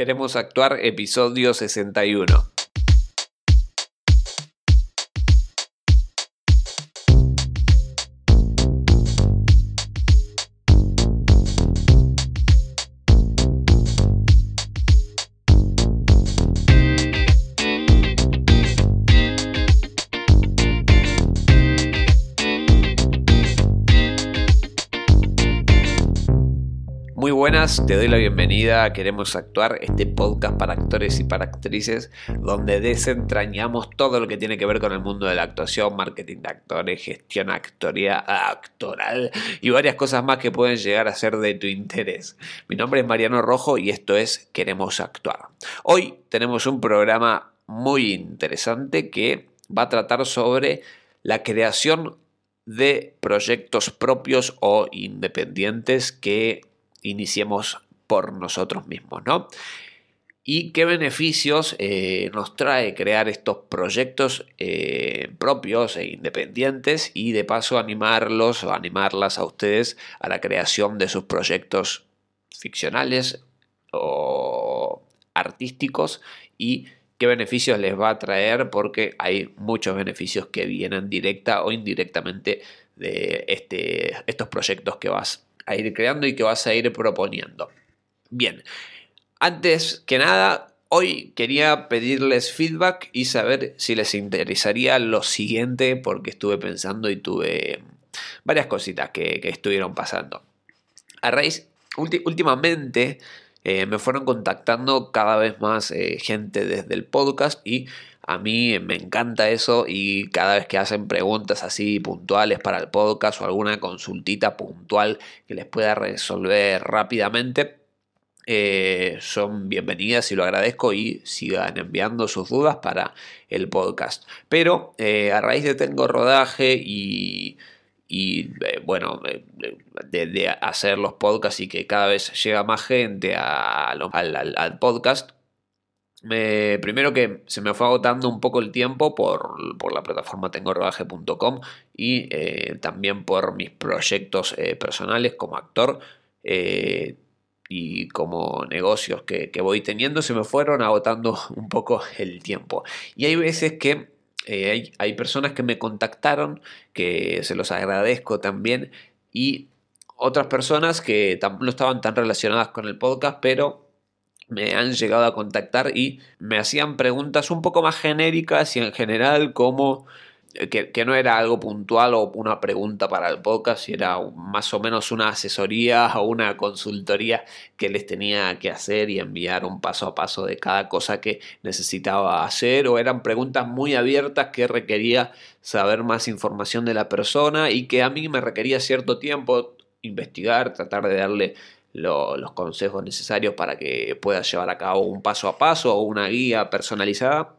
Queremos actuar episodio 61. Te doy la bienvenida a Queremos Actuar, este podcast para actores y para actrices, donde desentrañamos todo lo que tiene que ver con el mundo de la actuación, marketing de actores, gestión actoría, actoral y varias cosas más que pueden llegar a ser de tu interés. Mi nombre es Mariano Rojo y esto es Queremos Actuar. Hoy tenemos un programa muy interesante que va a tratar sobre la creación de proyectos propios o independientes que iniciemos por nosotros mismos, ¿no? ¿Y qué beneficios eh, nos trae crear estos proyectos eh, propios e independientes y de paso animarlos o animarlas a ustedes a la creación de sus proyectos ficcionales o artísticos y qué beneficios les va a traer porque hay muchos beneficios que vienen directa o indirectamente de este, estos proyectos que vas a ir creando y que vas a ir proponiendo. Bien, antes que nada, hoy quería pedirles feedback y saber si les interesaría lo siguiente porque estuve pensando y tuve varias cositas que, estuvieron pasando. A raíz, últimamente eh, me fueron contactando cada vez más eh, gente desde el podcast y a mí me encanta eso y cada vez que hacen preguntas así puntuales para el podcast o alguna consultita puntual que les pueda resolver rápidamente, eh, son bienvenidas y lo agradezco y sigan enviando sus dudas para el podcast. Pero eh, a raíz de tengo rodaje y, eh, bueno, de, hacer los podcasts y que cada vez llega más gente al podcast, primero que se me fue agotando un poco el tiempo por, la plataforma tengorodaje.com y también por mis proyectos personales como actor y como negocios que, voy teniendo, se me fueron agotando un poco el tiempo. Y hay veces que hay, hay personas que me contactaron, que se los agradezco también, y otras personas que no estaban tan relacionadas con el podcast, pero me han llegado a contactar y me hacían preguntas un poco más genéricas y en general como que, no era algo puntual o una pregunta para el podcast, era más o menos una asesoría o una consultoría que les tenía que hacer y enviar un paso a paso de cada cosa que necesitaba hacer o eran preguntas muy abiertas que requería saber más información de la persona y que a mí me requería cierto tiempo investigar, tratar de darle los consejos necesarios para que puedas llevar a cabo un paso a paso o una guía personalizada.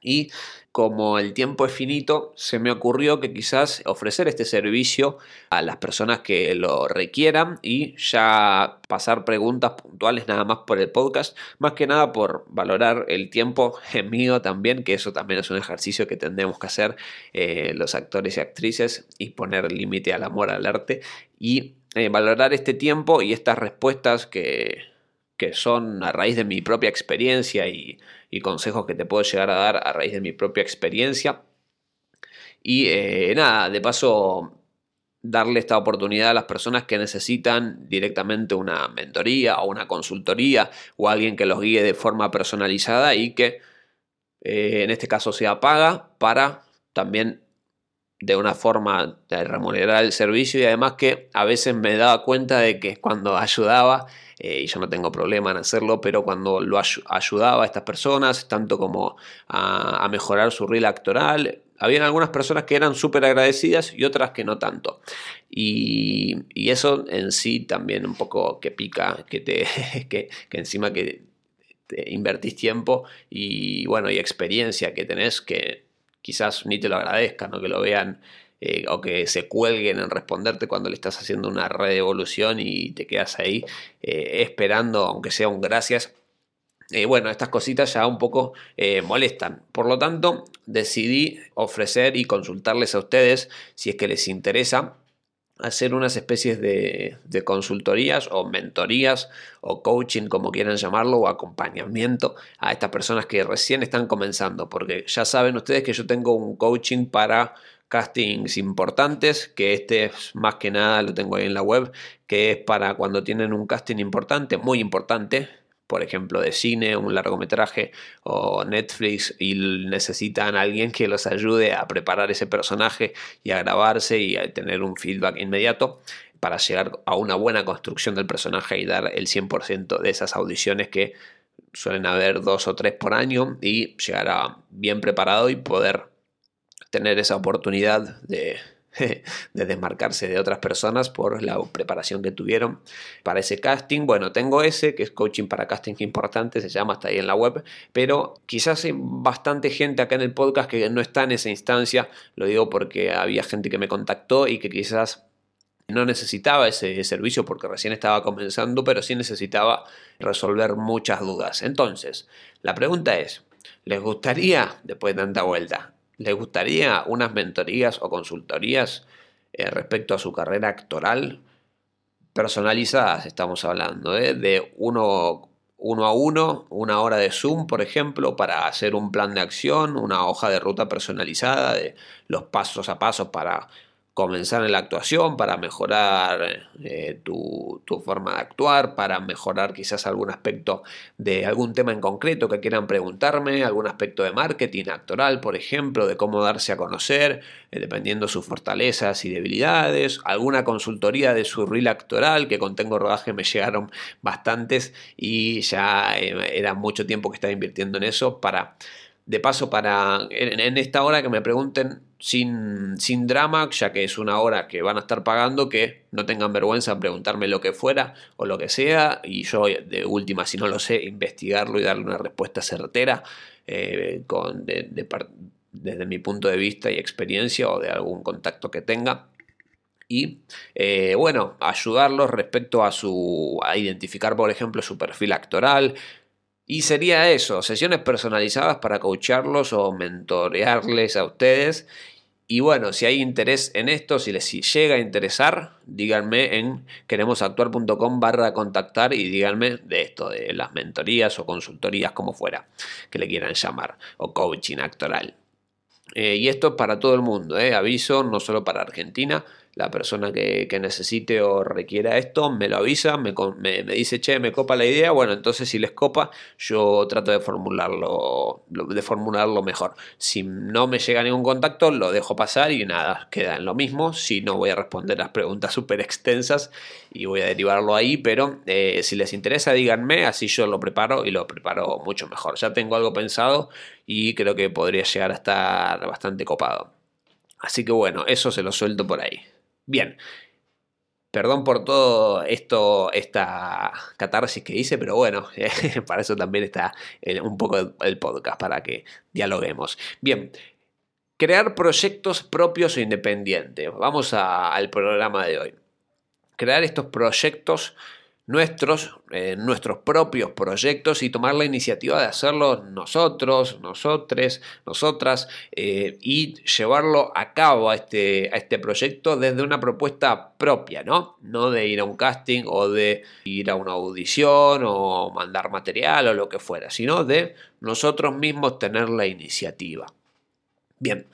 Y como el tiempo es finito, se me ocurrió que quizás ofrecer este servicio a las personas que lo requieran y ya pasar preguntas puntuales nada más por el podcast, más que nada por valorar el tiempo mío también, que eso también es un ejercicio que tendremos que hacer eh, los actores y actrices y poner límite al amor al arte y eh, valorar este tiempo y estas respuestas que, son a raíz de mi propia experiencia y, consejos que te puedo llegar a dar a raíz de mi propia experiencia. Y eh, nada, de paso, darle esta oportunidad a las personas que necesitan directamente una mentoría o una consultoría o alguien que los guíe de forma personalizada y que eh, en este caso sea paga para también de una forma de remunerar el servicio y además que a veces me daba cuenta de que cuando ayudaba, eh, y yo no tengo problema en hacerlo, pero cuando lo ayudaba a estas personas, tanto como a, mejorar su reel actoral, habían algunas personas que eran súper agradecidas y otras que no tanto. Y, eso en sí también un poco que pica, que, te, que, que encima que te invertís tiempo y bueno, y experiencia que tenés que quizás ni te lo agradezcan o que lo vean eh, o que se cuelguen en responderte cuando le estás haciendo una redevolución y te quedas ahí eh, esperando, aunque sea un gracias. Eh, bueno, estas cositas ya un poco molestan. Por lo tanto, decidí ofrecer y consultarles a ustedes si es que les interesa hacer unas especies de, de, consultorías o mentorías o coaching, como quieran llamarlo, o acompañamiento a estas personas que recién están comenzando, porque ya saben ustedes que yo tengo un coaching para castings importantes, que este es más que nada, lo tengo ahí en la web, que es para cuando tienen un casting importante, muy importante, por ejemplo, de cine, un largometraje o Netflix y necesitan a alguien que los ayude a preparar ese personaje y a grabarse y a tener un feedback inmediato para llegar a una buena construcción del personaje y dar el 100% de esas audiciones que suelen haber dos o tres por año y llegar a bien preparado y poder tener esa oportunidad de, de desmarcarse de otras personas por la preparación que tuvieron para ese casting. Bueno, tengo ese, que es coaching para casting importante, se llama, está ahí en la web, pero quizás hay bastante gente acá en el podcast que no está en esa instancia, lo digo porque había gente que me contactó y que quizás no necesitaba ese servicio porque recién estaba comenzando, pero sí necesitaba resolver muchas dudas. Entonces, la pregunta es, ¿les gustaría, después de tanta vuelta, ¿Les gustaría unas mentorías o consultorías eh, respecto a su carrera actoral? Personalizadas, estamos hablando, ¿eh? de uno, uno a uno, una hora de Zoom, por ejemplo, para hacer un plan de acción, una hoja de ruta personalizada de los pasos a pasos para comenzar en la actuación, para mejorar eh, tu, forma de actuar, para mejorar quizás algún aspecto de algún tema en concreto que quieran preguntarme, algún aspecto de marketing actoral, por ejemplo, de cómo darse a conocer, eh, dependiendo sus fortalezas y debilidades, alguna consultoría de su reel actoral, que con Tengo Rodaje me llegaron bastantes y ya eh, era mucho tiempo que estaba invirtiendo en eso para de paso, para en, esta hora que me pregunten sin, sin drama, ya que es una hora que van a estar pagando, que no tengan vergüenza en preguntarme lo que fuera o lo que sea, y yo de última, si no lo sé, investigarlo y darle una respuesta certera eh, con, desde mi punto de vista y experiencia o de algún contacto que tenga. Y eh, bueno, ayudarlos respecto a su a identificar, por ejemplo, su perfil actoral, y sería eso, sesiones personalizadas para coacharlos o mentorearles a ustedes. Y bueno, si hay interés en esto, si les llega a interesar, díganme en queremosactuar.com barra contactar y díganme de esto, de las mentorías o consultorías, como fuera, que le quieran llamar, o coaching actoral. Eh, y esto es para todo el mundo, eh, aviso, no solo para Argentina, la persona que, necesite o requiera esto me lo avisa, me, dice, che, me copa la idea, bueno, entonces si les copa, yo trato de formularlo, de formularlo mejor. Si no me llega ningún contacto, lo dejo pasar y nada, queda en lo mismo. Si no, voy a responder las preguntas súper extensas y voy a derivarlo ahí, pero eh, si les interesa, díganme, así yo lo preparo y lo preparo mucho mejor. Ya tengo algo pensado y creo que podría llegar a estar bastante copado. Así que bueno, eso se lo suelto por ahí. Bien, perdón por todo esto, esta catarsis que hice, pero bueno, para eso también está un poco el podcast, para que dialoguemos. Bien, crear proyectos propios e independientes. Vamos al programa de hoy. Crear estos proyectos nuestros, eh, nuestros propios proyectos y tomar la iniciativa de hacerlo nosotros, nosotres, nosotras eh, y llevarlo a cabo a este, a este proyecto desde una propuesta propia, ¿no? No de ir a un casting o de ir a una audición o mandar material o lo que fuera, sino de nosotros mismos tener la iniciativa. Bien,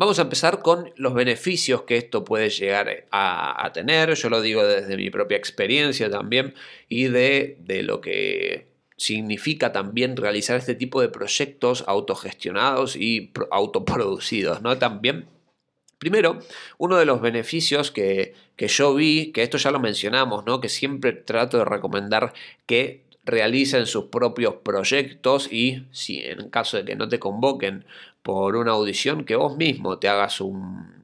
Vamos a empezar con los beneficios que esto puede llegar a, tener. Yo lo digo desde mi propia experiencia también y de, lo que significa también realizar este tipo de proyectos autogestionados y autoproducidos, ¿no? También Primero, uno de los beneficios que, que, yo vi, que esto ya lo mencionamos, ¿no? que siempre trato de recomendar que realicen sus propios proyectos y si en caso de que no te convoquen por una audición, que vos mismo te hagas un,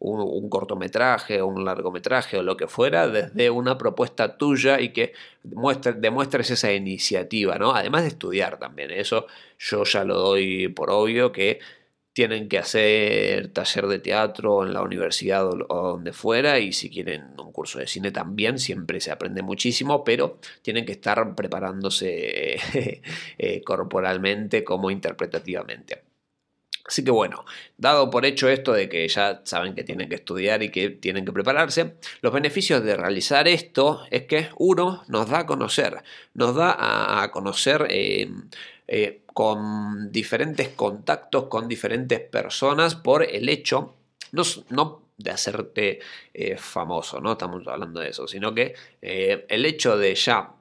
un, cortometraje o un largometraje o lo que fuera desde una propuesta tuya y que demuestres esa iniciativa, ¿no? Además de estudiar también, eso yo ya lo doy por obvio que tienen que hacer taller de teatro en la universidad o, donde fuera y si quieren un curso de cine también, siempre se aprende muchísimo, pero tienen que estar preparándose eh, corporalmente como interpretativamente. Así que bueno, dado por hecho esto de que ya saben que tienen que estudiar y que tienen que prepararse, los beneficios de realizar esto es que uno nos da a conocer, nos da a conocer eh, eh, con diferentes contactos, con diferentes personas por el hecho, no, de hacerte eh, famoso, no estamos hablando de eso, sino que el hecho de ya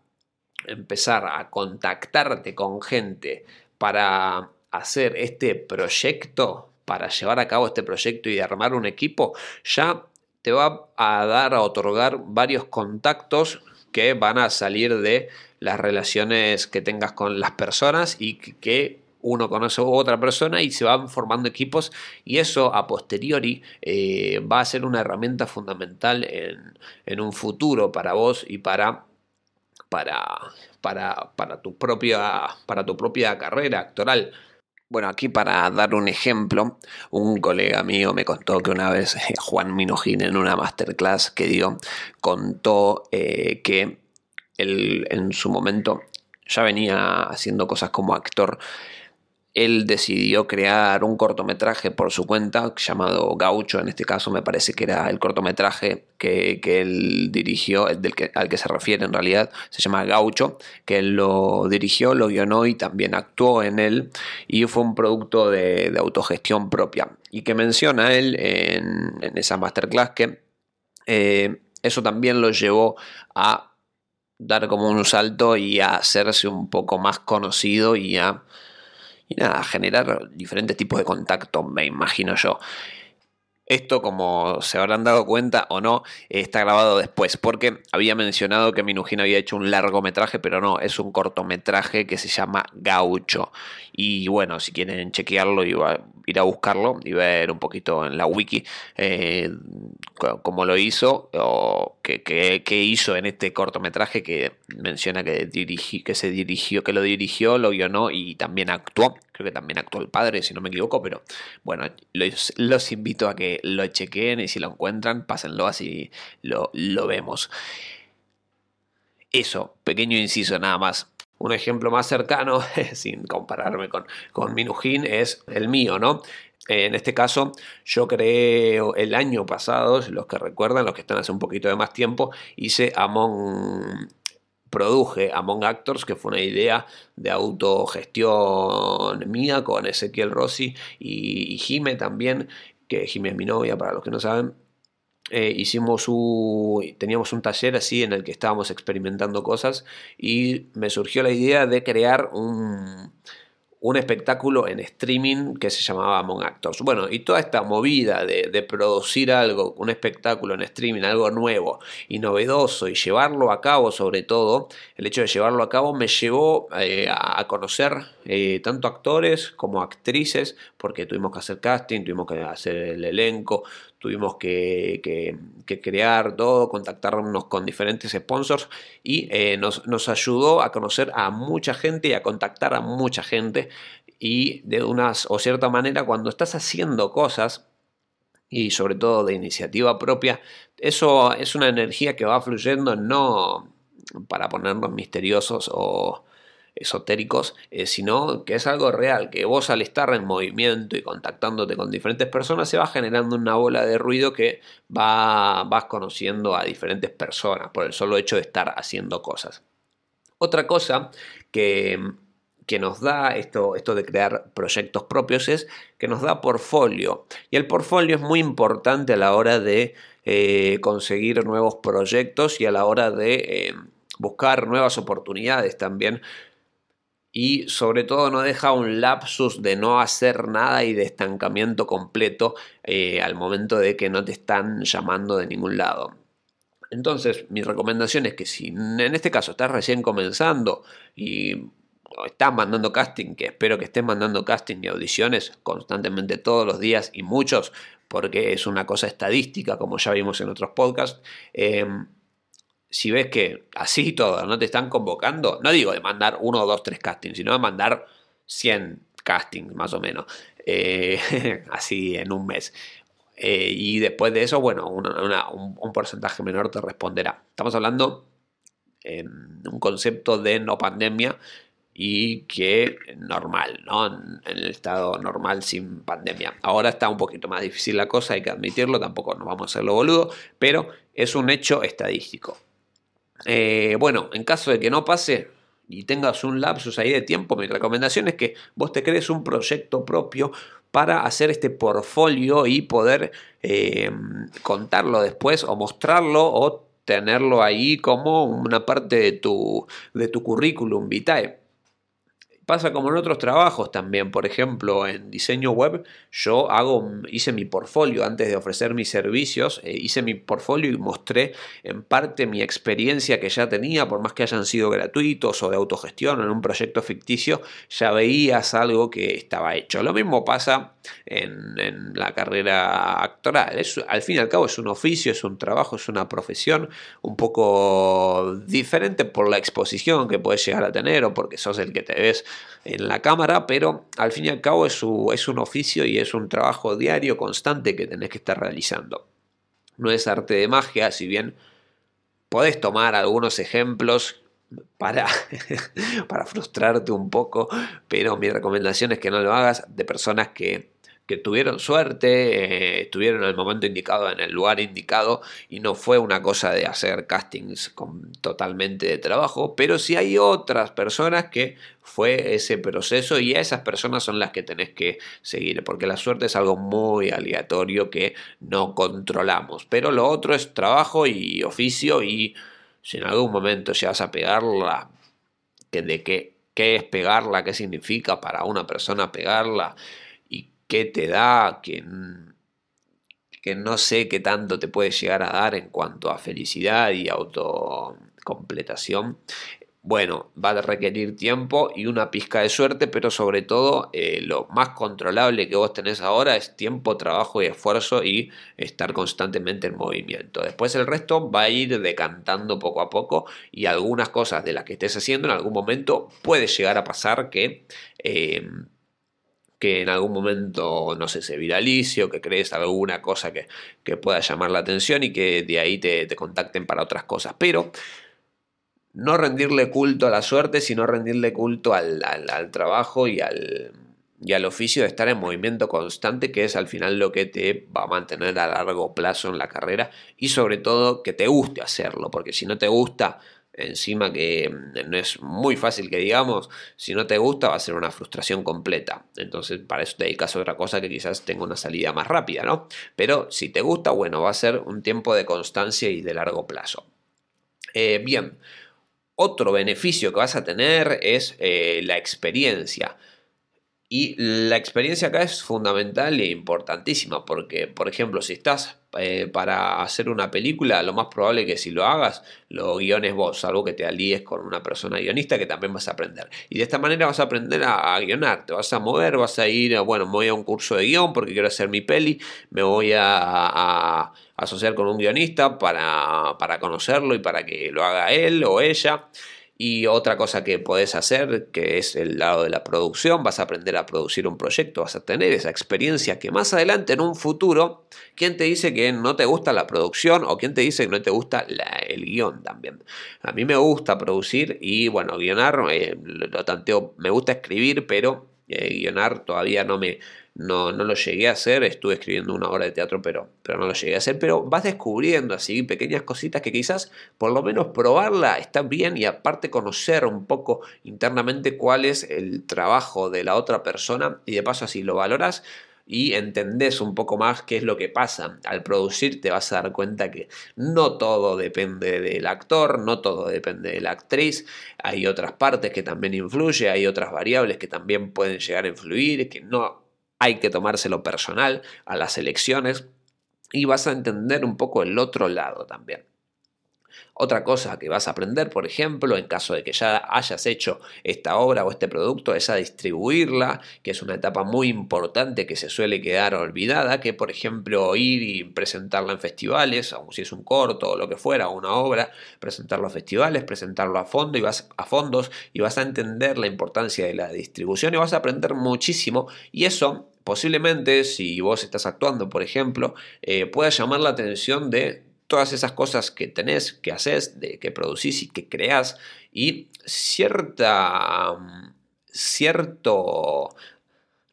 empezar a contactarte con gente para hacer este proyecto, para llevar a cabo este proyecto y armar un equipo, ya te va a dar a otorgar varios contactos que van a salir de las relaciones que tengas con las personas y que uno conoce a otra persona y se van formando equipos y eso a posteriori eh, va a ser una herramienta fundamental en, en, un futuro para vos y para, para, para, para, para tu propia carrera actoral. Bueno, aquí para dar un ejemplo, un colega mío me contó que una vez eh, Juan Minujín en una masterclass que dio contó eh, que él en su momento ya venía haciendo cosas como actor él decidió crear un cortometraje por su cuenta llamado Gaucho, en este caso me parece que era el cortometraje que, él dirigió, el del que, al que se refiere en realidad, se llama Gaucho, que él lo dirigió, lo guionó y también actuó en él y fue un producto de, autogestión propia. Y que menciona él en, esa masterclass que eh, eso también lo llevó a dar como un salto y a hacerse un poco más conocido y a y nada, generar diferentes tipos de contacto, me imagino yo. Esto, como se habrán dado cuenta o no, está grabado después, porque había mencionado que Minujín había hecho un largometraje, pero no, es un cortometraje que se llama Gaucho. Y bueno, si quieren chequearlo ir a buscarlo y ver un poquito en la wiki eh, cómo lo hizo o qué, hizo en este cortometraje que menciona que, que se dirigió, que lo dirigió, lo guionó y también actuó. Creo que también actuó el padre, si no me equivoco, pero bueno, los, invito a que lo chequeen y si lo encuentran, pásenlo así lo, lo vemos. Eso, pequeño inciso nada más. Un ejemplo más cercano, sin compararme con, con Minujín, es el mío, ¿no? En este caso, yo creé el año pasado, los que recuerdan, los que están hace un poquito de más tiempo, hice Among produje Among Actors, que fue una idea de autogestión mía con Ezequiel Rossi y, Jime también, que Jime es mi novia, para los que no saben. Eh, hicimos un, teníamos un taller así en el que estábamos experimentando cosas y me surgió la idea de crear un, un espectáculo en streaming que se llamaba Among Actors. Bueno, y toda esta movida de, producir algo, un espectáculo en streaming, algo nuevo y novedoso y llevarlo a cabo sobre todo, el hecho de llevarlo a cabo me llevó eh, a conocer eh, tanto actores como actrices, porque tuvimos que hacer casting, tuvimos que hacer el elenco, tuvimos que, crear todo, contactarnos con diferentes sponsors y eh, nos, nos, ayudó a conocer a mucha gente y a contactar a mucha gente. Y de unas o cierta manera cuando estás haciendo cosas y sobre todo de iniciativa propia, eso es una energía que va fluyendo no para ponernos misteriosos o esotéricos, eh, sino que es algo real, que vos al estar en movimiento y contactándote con diferentes personas se va generando una bola de ruido que va, vas conociendo a diferentes personas por el solo hecho de estar haciendo cosas. Otra cosa que, que nos da esto, esto de crear proyectos propios es que nos da portfolio. Y el portfolio es muy importante a la hora de eh, conseguir nuevos proyectos y a la hora de eh, buscar nuevas oportunidades también y sobre todo no deja un lapsus de no hacer nada y de estancamiento completo eh, al momento de que no te están llamando de ningún lado. Entonces, mi recomendación es que si en este caso estás recién comenzando y estás mandando casting, que espero que estés mandando casting y audiciones constantemente todos los días y muchos, porque es una cosa estadística, como ya vimos en otros podcasts, eh, si ves que así todo no te están convocando, no digo de mandar uno, dos, tres castings, sino de mandar 100 castings más o menos, eh, así en un mes. Eh, y después de eso, bueno, un, porcentaje menor te responderá. Estamos hablando en un concepto de no pandemia y que normal, ¿no? En, el estado normal sin pandemia. Ahora está un poquito más difícil la cosa, hay que admitirlo, tampoco nos vamos a hacerlo boludo, pero es un hecho estadístico. Eh, bueno, en caso de que no pase, y tengas un lapsus ahí de tiempo, mi recomendación es que vos te crees un proyecto propio para hacer este portfolio y poder eh, contarlo después o mostrarlo o tenerlo ahí como una parte de tu, de tu currículum vitae. Pasa como en otros trabajos también, por ejemplo, en diseño web, yo hago, hice mi portfolio antes de ofrecer mis servicios, eh, hice mi portfolio y mostré en parte mi experiencia que ya tenía, por más que hayan sido gratuitos o de autogestión en un proyecto ficticio, ya veías algo que estaba hecho. Lo mismo pasa en, la carrera actoral. al fin y al cabo es un oficio, es un trabajo, es una profesión un poco diferente por la exposición que puedes llegar a tener o porque sos el que te ves en la cámara, pero al fin y al cabo es, es un oficio y es un trabajo diario, constante que tenés que estar realizando. No es arte de magia, si bien podés tomar algunos ejemplos para, para frustrarte un poco, pero mi recomendación es que no lo hagas de personas que que tuvieron suerte, eh, estuvieron en el momento indicado, en el lugar indicado, y no fue una cosa de hacer castings con, totalmente de trabajo, pero sí hay otras personas que fue ese proceso y esas personas son las que tenés que seguir, porque la suerte es algo muy aleatorio que no controlamos, pero lo otro es trabajo y oficio y si en algún momento llegas a pegarla, de qué, qué es pegarla, qué significa para una persona pegarla, qué te da, que, que no sé qué tanto te puede llegar a dar en cuanto a felicidad y autocompletación. Bueno, va a requerir tiempo y una pizca de suerte, pero sobre todo eh, lo más controlable que vos tenés ahora es tiempo, trabajo y esfuerzo y estar constantemente en movimiento. Después el resto va a ir decantando poco a poco y algunas cosas de las que estés haciendo en algún momento puede llegar a pasar que... Eh, que en algún momento, no sé, se viralice o que crees alguna cosa que, pueda llamar la atención y que de ahí te, contacten para otras cosas. Pero no rendirle culto a la suerte, sino rendirle culto al, trabajo y al, y al oficio de estar en movimiento constante, que es al final lo que te va a mantener a largo plazo en la carrera y sobre todo que te guste hacerlo, porque si no te gusta encima que mm, no es muy fácil que digamos, si no te gusta va a ser una frustración completa. Entonces para eso te dedicas a otra cosa que quizás tenga una salida más rápida, ¿no? Pero si te gusta, bueno, va a ser un tiempo de constancia y de largo plazo. Eh, bien, otro beneficio que vas a tener es eh, la experiencia. Y la experiencia acá es fundamental e importantísima porque, por ejemplo, si estás eh, para hacer una película, lo más probable que si lo hagas, lo guiones vos, algo que te alíes con una persona guionista que también vas a aprender. Y de esta manera vas a aprender a, guionar, te vas a mover, vas a ir, bueno, me voy a un curso de guion porque quiero hacer mi peli, me voy a, asociar con un guionista para, para conocerlo y para que lo haga él o ella. Y otra cosa que puedes hacer, que es el lado de la producción, vas a aprender a producir un proyecto, vas a tener esa experiencia que más adelante en un futuro, ¿quién te dice que no te gusta la producción o quién te dice que no te gusta el guion también? A mí me gusta producir y bueno, guionar, eh, lo tanteo, me gusta escribir, pero eh, guionar todavía no me, no, no lo llegué a hacer, estuve escribiendo una obra de teatro, pero, pero no lo llegué a hacer, pero vas descubriendo así pequeñas cositas que quizás por lo menos probarla está bien y aparte conocer un poco internamente cuál es el trabajo de la otra persona y de paso así lo valoras y entendés un poco más qué es lo que pasa. Al producir te vas a dar cuenta que no todo depende del actor, no todo depende de la actriz, hay otras partes que también influyen, hay otras variables que también pueden llegar a influir, que no hay que tomárselo personal a las elecciones y vas a entender un poco el otro lado también. Otra cosa que vas a aprender, por ejemplo, en caso de que ya hayas hecho esta obra o este producto, es a distribuirla, que es una etapa muy importante que se suele quedar olvidada, que por ejemplo ir y presentarla en festivales, aun si es un corto o lo que fuera, una obra, presentarlo a festivales, presentarlo a fondo y vas a fondos y vas a entender la importancia de la distribución y vas a aprender muchísimo. Y eso posiblemente si vos estás actuando, por ejemplo, eh, pueda llamar la atención de todas esas cosas que tenés, que haces, de, que producís y que creás, y cierta, cierto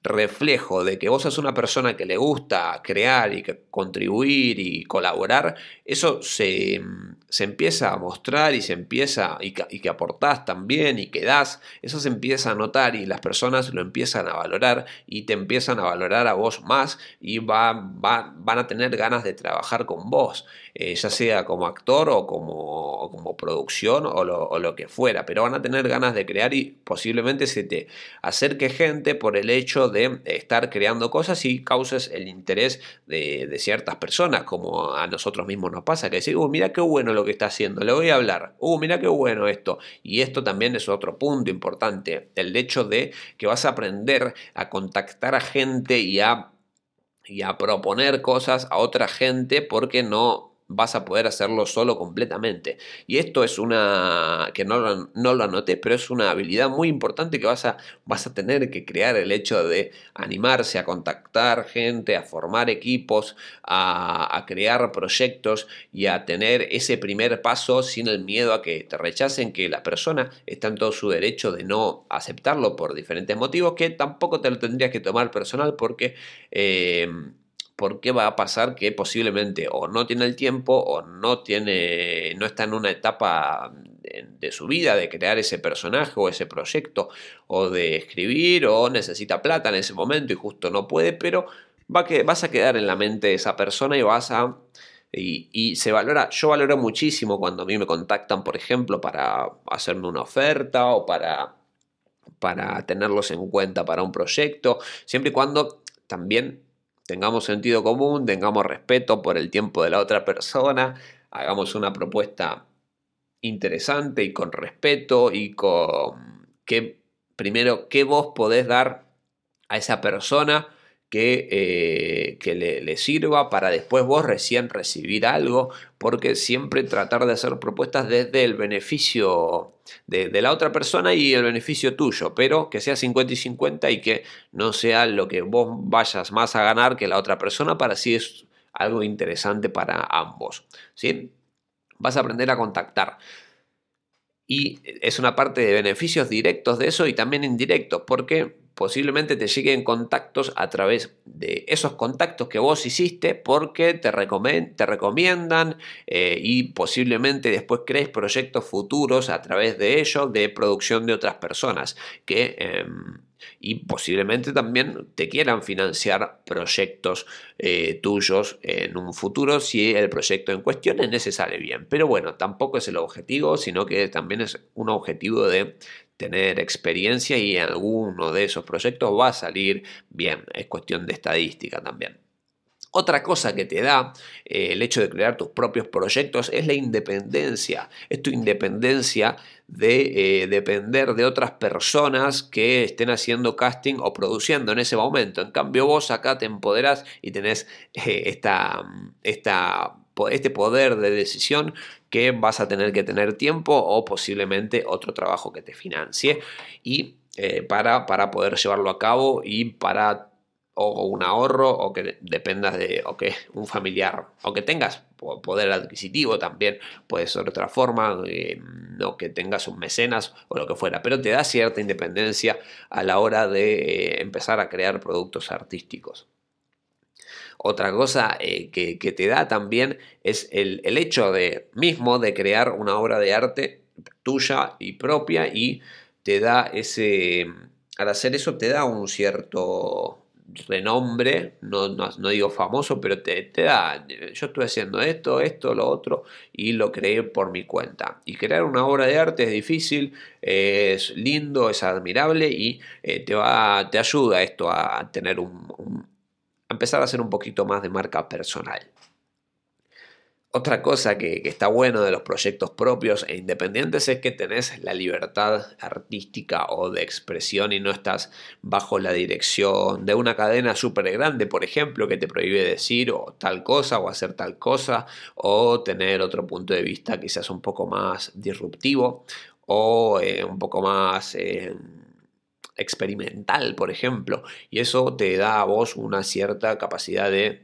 reflejo de que vos sos una persona que le gusta crear y que contribuir y colaborar, eso se, se empieza a mostrar y se empieza y que, y que, aportás también y que das, eso se empieza a notar y las personas lo empiezan a valorar y te empiezan a valorar a vos más y va, va, van a tener ganas de trabajar con vos, eh, ya sea como actor o como, como producción o lo, lo, que fuera, pero van a tener ganas de crear y posiblemente se te acerque gente por el hecho de estar creando cosas y causes el interés de, de ciertas personas, como a nosotros mismos nos pasa, que decir, uh, mira qué bueno lo que está haciendo, le voy a hablar, uh, mira qué bueno esto. Y esto también es otro punto importante, el hecho de que vas a aprender a contactar a gente y a, y a proponer cosas a otra gente porque no vas a poder hacerlo solo completamente. Y esto es una, que no lo, no lo anoté, pero es una habilidad muy importante que vas a, vas a tener que crear el hecho de animarse a contactar gente, a formar equipos, a, crear proyectos y a tener ese primer paso sin el miedo a que te rechacen, que la persona está en todo su derecho de no aceptarlo por diferentes motivos, que tampoco te lo tendrías que tomar personal porque... Eh, porque va a pasar que posiblemente o no tiene el tiempo o no tiene no está en una etapa de, su vida de crear ese personaje o ese proyecto o de escribir o necesita plata en ese momento y justo no puede pero va que vas a quedar en la mente de esa persona y vas a y, y, se valora, yo valoro muchísimo cuando a mí me contactan, por ejemplo, para hacerme una oferta o para, para tenerlos en cuenta para un proyecto, siempre y cuando también tengamos sentido común, tengamos respeto por el tiempo de la otra persona, hagamos una propuesta interesante y con respeto y con que primero qué vos podés dar a esa persona que, eh, que le, sirva para después vos recién recibir algo, porque siempre tratar de hacer propuestas desde el beneficio de, la otra persona y el beneficio tuyo, pero que sea 50 y 50 y que no sea lo que vos vayas más a ganar que la otra persona para así es algo interesante para ambos. ¿sí? Vas a aprender a contactar. Y es una parte de beneficios directos de eso y también indirectos, porque posiblemente te lleguen contactos a través de esos contactos que vos hiciste porque te, te recomiendan eh, y posiblemente después crees proyectos futuros a través de ellos de producción de otras personas que eh, y posiblemente también te quieran financiar proyectos eh, tuyos en un futuro si el proyecto en cuestión en ese sale bien. Pero bueno, tampoco es el objetivo, sino que también es un objetivo de tener experiencia y alguno de esos proyectos va a salir bien. Es cuestión de estadística también. Otra cosa que te da eh, el hecho de crear tus propios proyectos es la independencia. Es tu independencia de eh, depender de otras personas que estén haciendo casting o produciendo en ese momento. En cambio vos acá te empoderás y tenés eh, esta, esta, este poder de decisión que vas a tener que tener tiempo o posiblemente otro trabajo que te financie y para, para poder llevarlo a cabo y para o un ahorro o que dependas de o que un familiar o que tengas poder adquisitivo también puede ser otra forma eh, o que tengas un mecenas o lo que fuera pero te da cierta independencia a la hora de eh, empezar a crear productos artísticos. Otra cosa eh, que, te da también es el, el hecho mismo de crear una obra de arte tuya y propia y te da ese al hacer eso te da un cierto renombre, no, no, no, digo famoso, pero te, te, da, yo estuve haciendo esto, esto, lo otro, y lo creé por mi cuenta. Y crear una obra de arte es difícil, es lindo, es admirable y eh, te, va, te ayuda esto a tener un, un, a empezar a hacer un poquito más de marca personal. Otra cosa que, está bueno de los proyectos propios e independientes es que tenés la libertad artística o de expresión y no estás bajo la dirección de una cadena súper grande, por ejemplo, que te prohíbe decir o tal cosa o hacer tal cosa o tener otro punto de vista quizás un poco más disruptivo o eh, un poco más... Eh, experimental, por ejemplo, y eso te da a vos una cierta capacidad de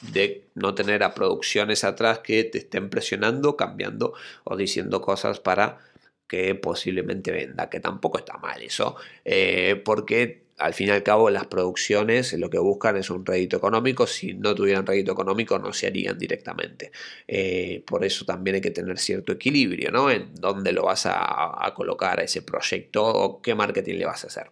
de no tener a producciones atrás que te estén presionando, cambiando o diciendo cosas para que posiblemente venda, que tampoco está mal eso, eh, porque al fin y al cabo las producciones lo que buscan es un rédito económico, si no tuvieran rédito económico no se harían directamente. Eh, por eso también hay que tener cierto equilibrio, ¿no? En dónde lo vas a, a colocar a ese proyecto o qué marketing le vas a hacer.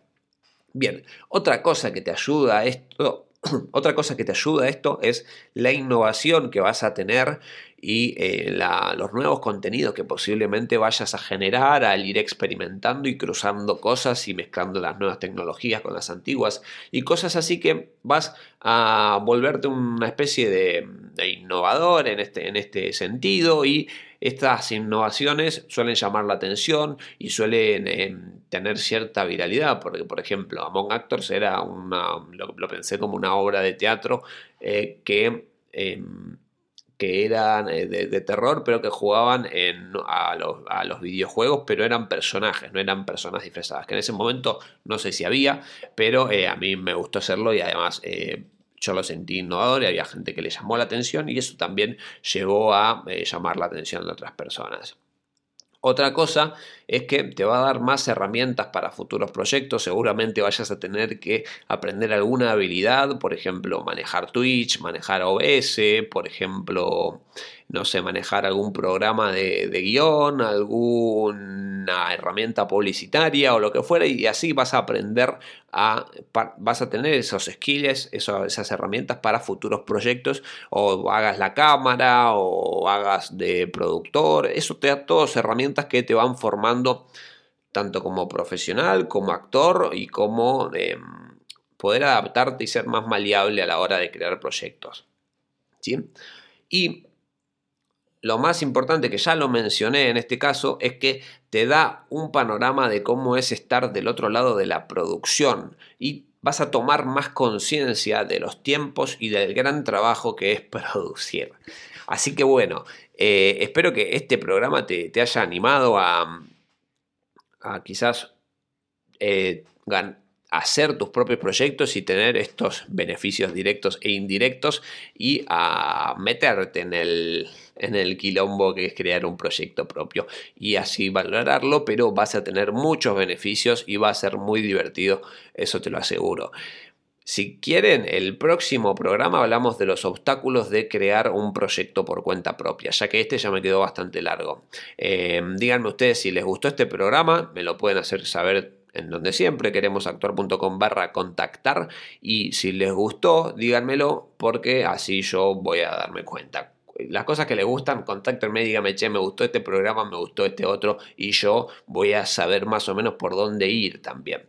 Bien, otra cosa que te ayuda a esto otra cosa que te ayuda a esto es la innovación que vas a tener y eh, los nuevos contenidos que posiblemente vayas a generar al ir experimentando y cruzando cosas y mezclando las nuevas tecnologías con las antiguas y cosas así que vas a volverte una especie de, innovador en este, en este sentido y estas innovaciones suelen llamar la atención y suelen em, tener cierta viralidad, porque por ejemplo Among Actors era una, lo, pensé como una obra de teatro eh, que em, que eran eh, de, terror, pero que jugaban en, a, los, videojuegos, pero eran personajes, no eran personas disfrazadas. Que en ese momento no sé si había, pero eh, a mí me gustó hacerlo y además eh, yo lo sentí innovador y había gente que le llamó la atención y eso también llevó a llamar la atención de otras personas. Otra cosa es que te va a dar más herramientas para futuros proyectos, seguramente vayas a tener que aprender alguna habilidad, por ejemplo, manejar Twitch, manejar OBS, por ejemplo, no sé, manejar algún programa de, guion, alguna herramienta publicitaria o lo que fuera, y así vas a aprender a, vas a tener esos skills, esas herramientas para futuros proyectos, o hagas la cámara, o hagas de productor, eso te da todas herramientas que te van formando tanto como profesional, como actor y como em, poder adaptarte y ser más maleable a la hora de crear proyectos. ¿sí? Y lo más importante que ya lo mencioné en este caso es que te da un panorama de cómo es estar del otro lado de la producción y vas a tomar más conciencia de los tiempos y del gran trabajo que es producir. Así que bueno, eh, espero que este programa te, haya animado a, a quizás eh, hacer tus propios proyectos y tener estos beneficios directos e indirectos y a meterte en el, en el quilombo que es crear un proyecto propio y así valorarlo, pero vas a tener muchos beneficios y va a ser muy divertido, eso te lo aseguro. Si quieren, el próximo programa hablamos de los obstáculos de crear un proyecto por cuenta propia, ya que este ya me quedó bastante largo. Eh, díganme ustedes si les gustó este programa, me lo pueden hacer saber en donde siempre queremos actuar.com barra contactar y si les gustó díganmelo porque así yo voy a darme cuenta las cosas que les gustan, contáctenme, díganme, che, me gustó este programa, me gustó este otro, y yo voy a saber más o menos por dónde ir también.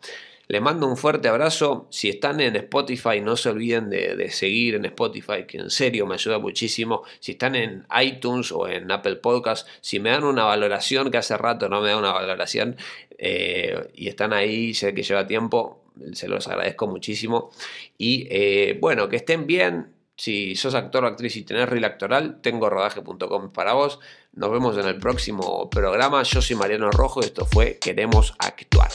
Les mando un fuerte abrazo. Si están en Spotify, no se olviden de, seguir en Spotify, que en serio me ayuda muchísimo. Si están en iTunes o en Apple Podcast, si me dan una valoración, que hace rato no me da una valoración, eh, y están ahí, sé que lleva tiempo, se los agradezco muchísimo. Y eh, bueno, que estén bien. Si sos actor o actriz y tenés reel actoral, tengo rodaje.com para vos. Nos vemos en el próximo programa. Yo soy Mariano Rojo y esto fue Queremos Actuar.